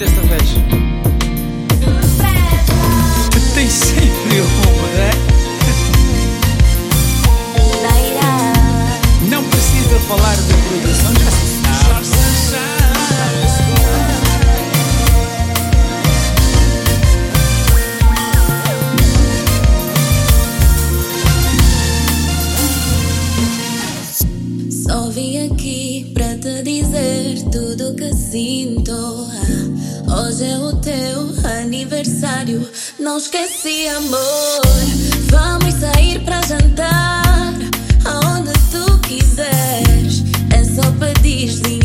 desta vez? Tu tens sempre uma. Né? Não precisa falar de produção já se sabe. Só vim aqui pra te dizer tudo que sinto. Hoje é o teu aniversário. Não esqueci, amor. Vamos sair pra jantar. Aonde tu quiseres. É só pedir dinheiro.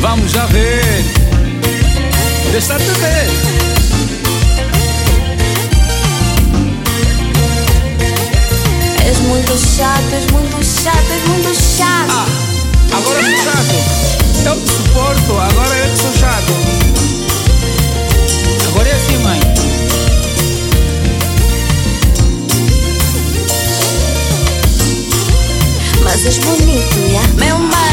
Vamos já ver. Deixa eu ver. És muito chato, és muito chato, és muito chato. Ah, agora sou chato. Eu te suporto, agora eu que sou chato. Agora é assim, mãe. Mas és bonito, já? Meu marido.